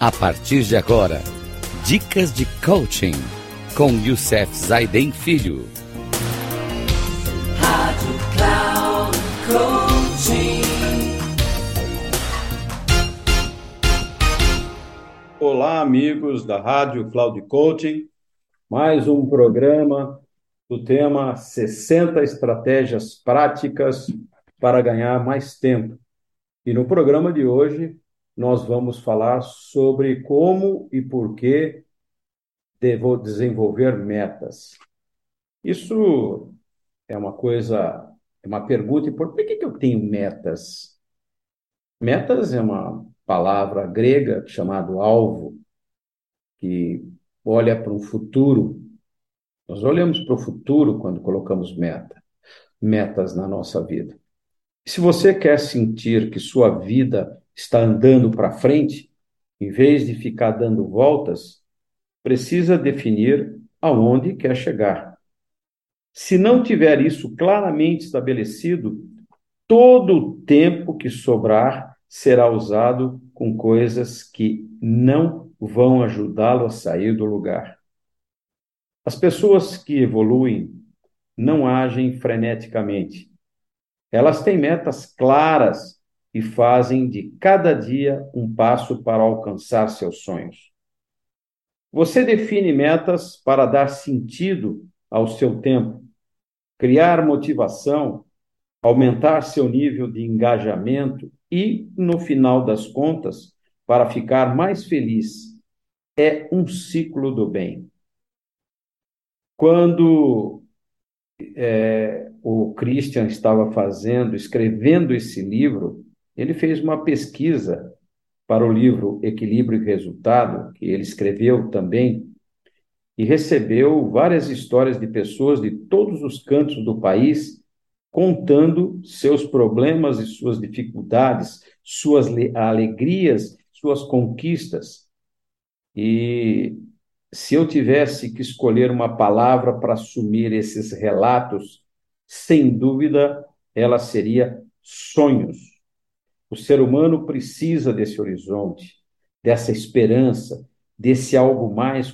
A partir de agora, dicas de coaching com Youssef Zaiden Filho. Rádio Cloud Coaching. Olá, amigos da Rádio Cloud Coaching. Mais um programa do tema 60 estratégias práticas para ganhar mais tempo. E no programa de hoje nós vamos falar sobre como e por que devo desenvolver metas. Isso é uma coisa, é uma pergunta, por que, que eu tenho metas? Metas é uma palavra grega chamado alvo, que olha para um futuro. Nós olhamos para o futuro quando colocamos meta, metas na nossa vida. Se você quer sentir que sua vida está andando para frente, em vez de ficar dando voltas, precisa definir aonde quer chegar. Se não tiver isso claramente estabelecido, todo o tempo que sobrar será usado com coisas que não vão ajudá-lo a sair do lugar. As pessoas que evoluem não agem freneticamente. Elas têm metas claras e fazem de cada dia um passo para alcançar seus sonhos. Você define metas para dar sentido ao seu tempo, criar motivação, aumentar seu nível de engajamento e, no final das contas, para ficar mais feliz. É um ciclo do bem. Quando é, o Christian estava fazendo, escrevendo esse livro, ele fez uma pesquisa para o livro Equilíbrio e Resultado, que ele escreveu também, e recebeu várias histórias de pessoas de todos os cantos do país contando seus problemas e suas dificuldades, suas alegrias, suas conquistas. E se eu tivesse que escolher uma palavra para assumir esses relatos, sem dúvida, ela seria sonhos. O ser humano precisa desse horizonte, dessa esperança, desse algo mais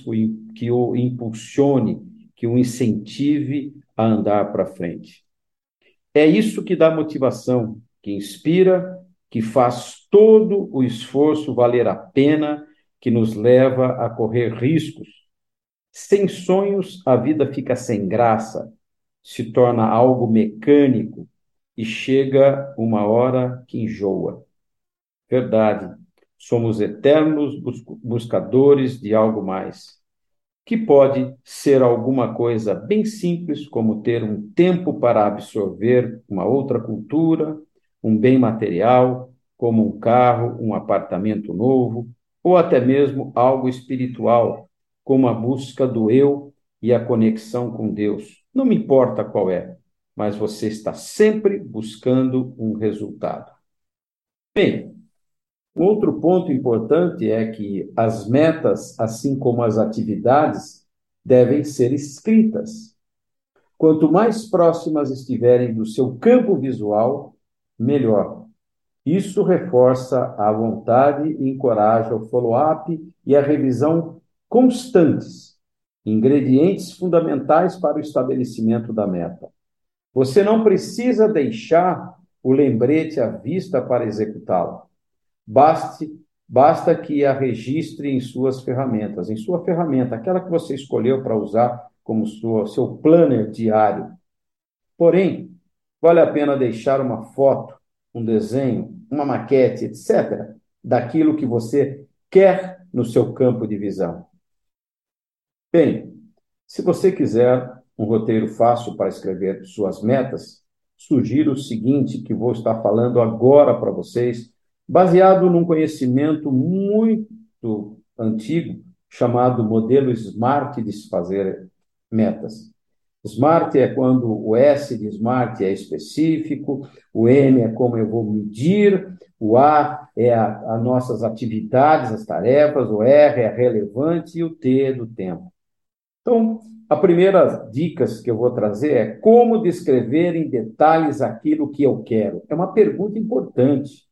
que o impulsione, que o incentive a andar para frente. É isso que dá motivação, que inspira, que faz todo o esforço valer a pena, que nos leva a correr riscos. Sem sonhos, a vida fica sem graça, se torna algo mecânico, e chega uma hora que enjoa. Verdade, somos eternos buscadores de algo mais, que pode ser alguma coisa bem simples, como ter um tempo para absorver uma outra cultura, um bem material, como um carro, um apartamento novo, ou até mesmo algo espiritual, como a busca do eu e a conexão com Deus. Não me importa qual é, mas você está sempre buscando um resultado. Bem, um outro ponto importante é que as metas, assim como as atividades, devem ser escritas. Quanto mais próximas estiverem do seu campo visual, melhor. Isso reforça a vontade e encoraja o follow-up e a revisão constantes, ingredientes fundamentais para o estabelecimento da meta. Você não precisa deixar o lembrete à vista para executá-la. Baste, basta que a registre em suas ferramentas, em sua ferramenta, aquela que você escolheu para usar como sua, seu planner diário. Porém, vale a pena deixar uma foto, um desenho, uma maquete, etc., daquilo que você quer no seu campo de visão. Bem, se você quiser um roteiro fácil para escrever suas metas, sugiro o seguinte que vou estar falando agora para vocês, baseado num conhecimento muito antigo chamado modelo SMART de se fazer metas. SMART é quando o S de SMART é específico, o M é como eu vou medir, o A é as nossas atividades, as tarefas, o R é relevante e o T é do tempo. Então, a primeira dica que eu vou trazer é como descrever em detalhes aquilo que eu quero. É uma pergunta importante.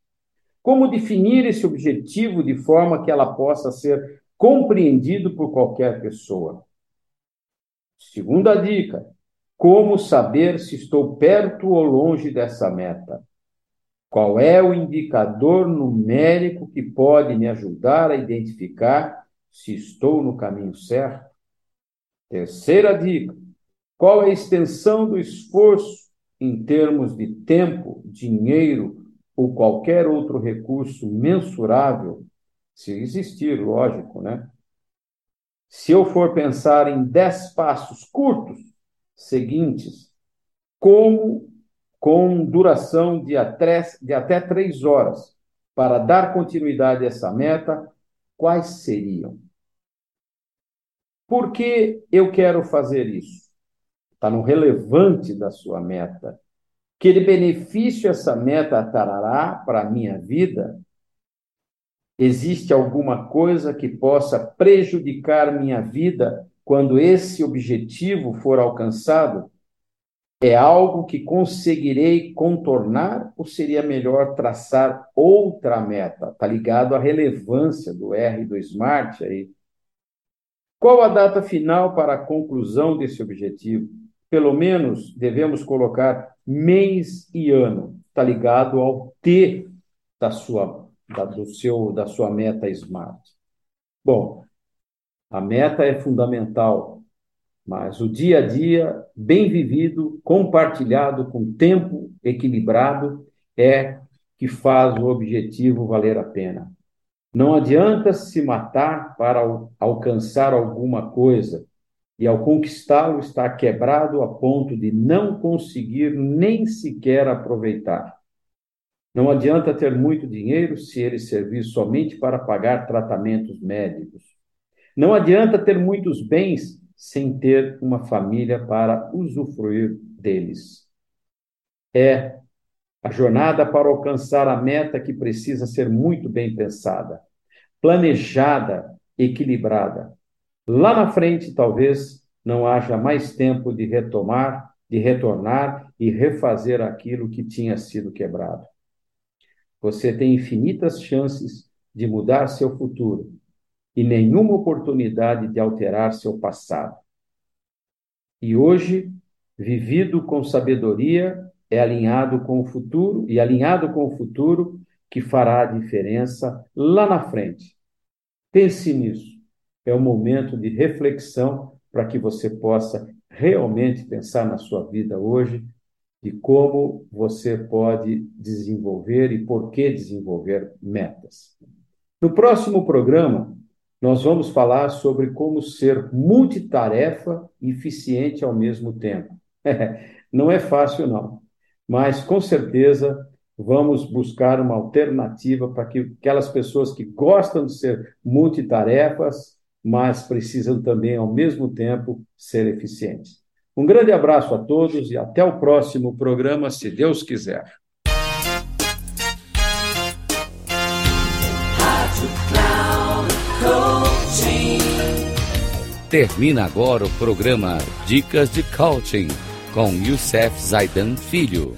Como definir esse objetivo de forma que ela possa ser compreendido por qualquer pessoa? Segunda dica: como saber se estou perto ou longe dessa meta? Qual é o indicador numérico que pode me ajudar a identificar se estou no caminho certo? Terceira dica: qual é a extensão do esforço em termos de tempo, dinheiro ou qualquer outro recurso mensurável, se existir, lógico, né? Se eu for pensar em dez passos curtos seguintes, como com duração de até, de até três horas, para dar continuidade a essa meta, quais seriam? Por que eu quero fazer isso? Está no relevante da sua meta. Que benefício essa meta trará para a minha vida? Existe alguma coisa que possa prejudicar minha vida quando esse objetivo for alcançado? É algo que conseguirei contornar ou seria melhor traçar outra meta? Está ligado à relevância do R do Smart aí. Qual a data final para a conclusão desse objetivo? Pelo menos devemos colocar mês e ano. Está ligado ao T da sua, da, do seu, da sua meta Smart. Bom, a meta é fundamental, mas o dia a dia, bem vivido, compartilhado com tempo equilibrado, é que faz o objetivo valer a pena. Não adianta se matar para alcançar alguma coisa e, ao conquistá-lo, estar quebrado a ponto de não conseguir nem sequer aproveitar. Não adianta ter muito dinheiro se ele servir somente para pagar tratamentos médicos. Não adianta ter muitos bens sem ter uma família para usufruir deles. É a jornada para alcançar a meta que precisa ser muito bem pensada, planejada, equilibrada. Lá na frente, talvez não haja mais tempo de retomar, de retornar e refazer aquilo que tinha sido quebrado. Você tem infinitas chances de mudar seu futuro e nenhuma oportunidade de alterar seu passado. E hoje, vivido com sabedoria, é alinhado com o futuro e alinhado com o futuro que fará a diferença lá na frente. Pense nisso. É o momento de reflexão para que você possa realmente pensar na sua vida hoje e como você pode desenvolver e por que desenvolver metas. No próximo programa, nós vamos falar sobre como ser multitarefa e eficiente ao mesmo tempo. não é fácil, não, mas com certeza vamos buscar uma alternativa para que aquelas pessoas que gostam de ser multitarefas, mas precisam também, ao mesmo tempo, ser eficientes. Um grande abraço a todos e até o próximo programa, se Deus quiser. Termina agora o programa Dicas de Coaching com Youssef Zaidan Filho.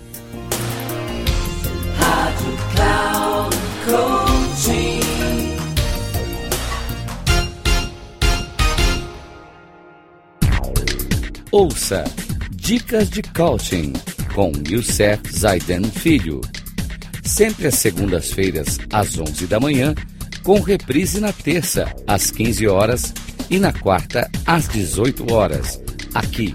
Ouça Dicas de Coaching com Youssef Zaiden Filho. Sempre às segundas-feiras, às 11 da manhã, com reprise na terça, às 15 horas e na quarta, às 18 horas, aqui